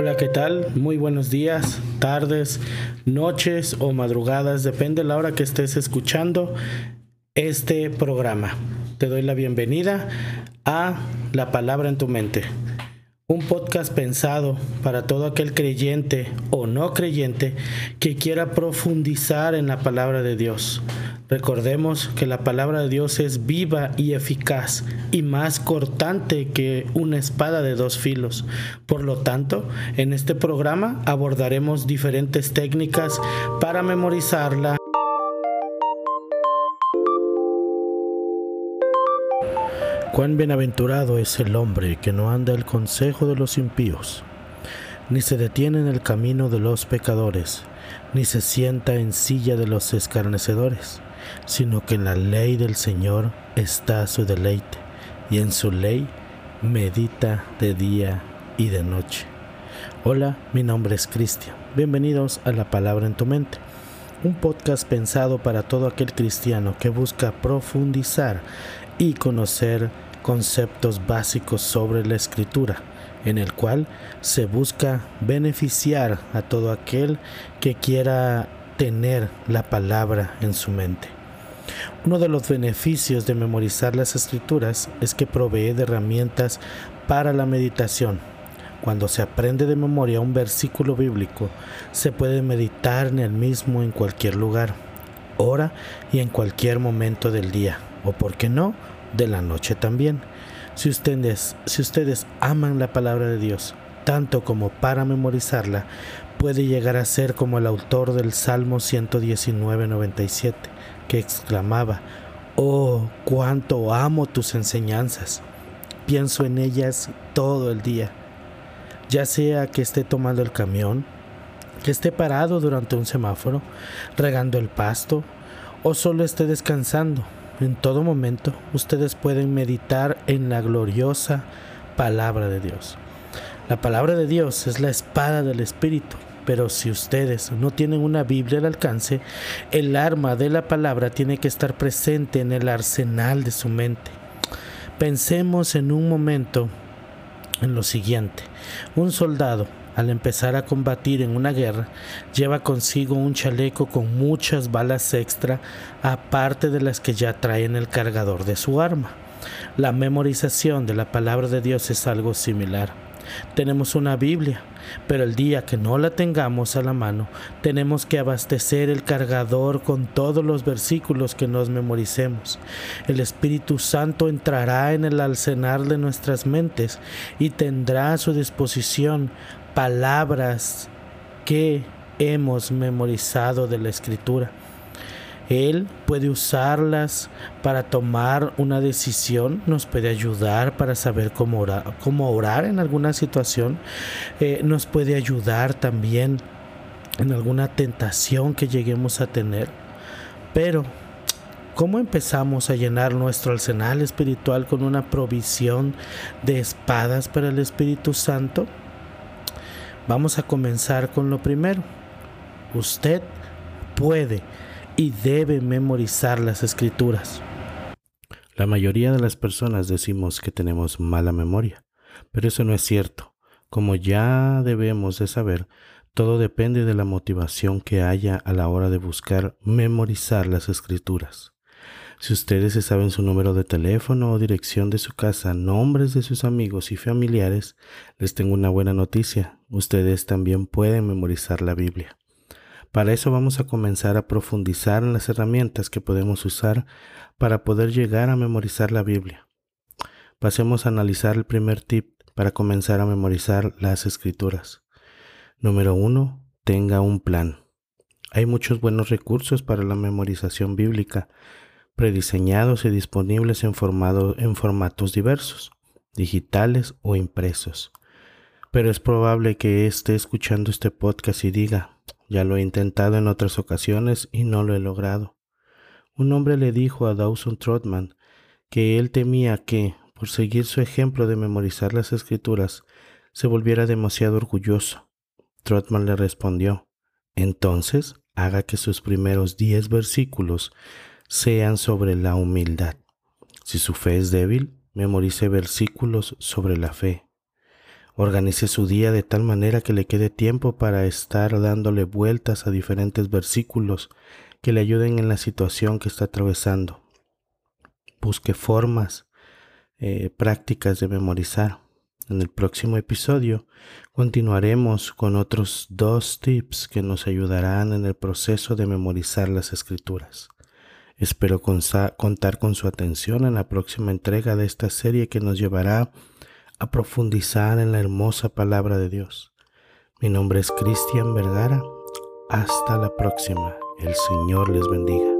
Hola, ¿qué tal? Muy buenos días, tardes, noches o madrugadas, depende de la hora que estés escuchando este programa. Te doy la bienvenida a La Palabra en tu Mente, un podcast pensado para todo aquel creyente o no creyente que quiera profundizar en la palabra de Dios Recordemos que la palabra de Dios es viva y eficaz y más cortante que una espada de dos filos. Por lo tanto, en este programa abordaremos diferentes técnicas para memorizarla. Cuán bienaventurado es el hombre que no anda el consejo de los impíos, ni se detiene en el camino de los pecadores, ni se sienta en silla de los escarnecedores sino que en la ley del Señor está su deleite, y en su ley medita de día y de noche. Hola, mi nombre es Cristian. Bienvenidos a La Palabra en tu Mente, un podcast pensado para todo aquel cristiano que busca profundizar y conocer conceptos básicos sobre la escritura, en el cual se busca beneficiar a todo aquel que quiera tener la palabra en su mente. Uno de los beneficios de memorizar las escrituras es que provee de herramientas para la meditación. Cuando se aprende de memoria un versículo bíblico, se puede meditar en el mismo en cualquier lugar, hora y en cualquier momento del día, o por qué no, de la noche también. Si ustedes, si ustedes aman la palabra de Dios, tanto como para memorizarla, puede llegar a ser como el autor del Salmo 119-97 que exclamaba, Oh, cuánto amo tus enseñanzas. Pienso en ellas todo el día. Ya sea que esté tomando el camión, que esté parado durante un semáforo, regando el pasto o solo esté descansando. En todo momento ustedes pueden meditar en la gloriosa palabra de Dios. La palabra de Dios es la espada del Espíritu pero si ustedes no tienen una Biblia al alcance, el arma de la palabra tiene que estar presente en el arsenal de su mente. Pensemos en un momento en lo siguiente. Un soldado, al empezar a combatir en una guerra, lleva consigo un chaleco con muchas balas extra, aparte de las que ya trae en el cargador de su arma. La memorización de la palabra de Dios es algo similar. Tenemos una Biblia, pero el día que no la tengamos a la mano, tenemos que abastecer el cargador con todos los versículos que nos memoricemos. El Espíritu Santo entrará en el alcenar de nuestras mentes y tendrá a su disposición palabras que hemos memorizado de la Escritura. Él puede usarlas para tomar una decisión, nos puede ayudar para saber cómo orar, cómo orar en alguna situación, eh, nos puede ayudar también en alguna tentación que lleguemos a tener. Pero, ¿cómo empezamos a llenar nuestro arsenal espiritual con una provisión de espadas para el Espíritu Santo? Vamos a comenzar con lo primero. Usted puede y debe memorizar las escrituras. La mayoría de las personas decimos que tenemos mala memoria, pero eso no es cierto. Como ya debemos de saber, todo depende de la motivación que haya a la hora de buscar memorizar las escrituras. Si ustedes se saben su número de teléfono o dirección de su casa, nombres de sus amigos y familiares, les tengo una buena noticia. Ustedes también pueden memorizar la Biblia. Para eso vamos a comenzar a profundizar en las herramientas que podemos usar para poder llegar a memorizar la Biblia. Pasemos a analizar el primer tip para comenzar a memorizar las escrituras. Número 1. Tenga un plan. Hay muchos buenos recursos para la memorización bíblica, prediseñados y disponibles en, en formatos diversos, digitales o impresos. Pero es probable que esté escuchando este podcast y diga, ya lo he intentado en otras ocasiones y no lo he logrado. Un hombre le dijo a Dawson Trotman que él temía que, por seguir su ejemplo de memorizar las escrituras, se volviera demasiado orgulloso. Trotman le respondió, entonces haga que sus primeros diez versículos sean sobre la humildad. Si su fe es débil, memorice versículos sobre la fe. Organice su día de tal manera que le quede tiempo para estar dándole vueltas a diferentes versículos que le ayuden en la situación que está atravesando. Busque formas eh, prácticas de memorizar. En el próximo episodio continuaremos con otros dos tips que nos ayudarán en el proceso de memorizar las escrituras. Espero contar con su atención en la próxima entrega de esta serie que nos llevará a profundizar en la hermosa palabra de Dios. Mi nombre es Cristian Vergara. Hasta la próxima. El Señor les bendiga.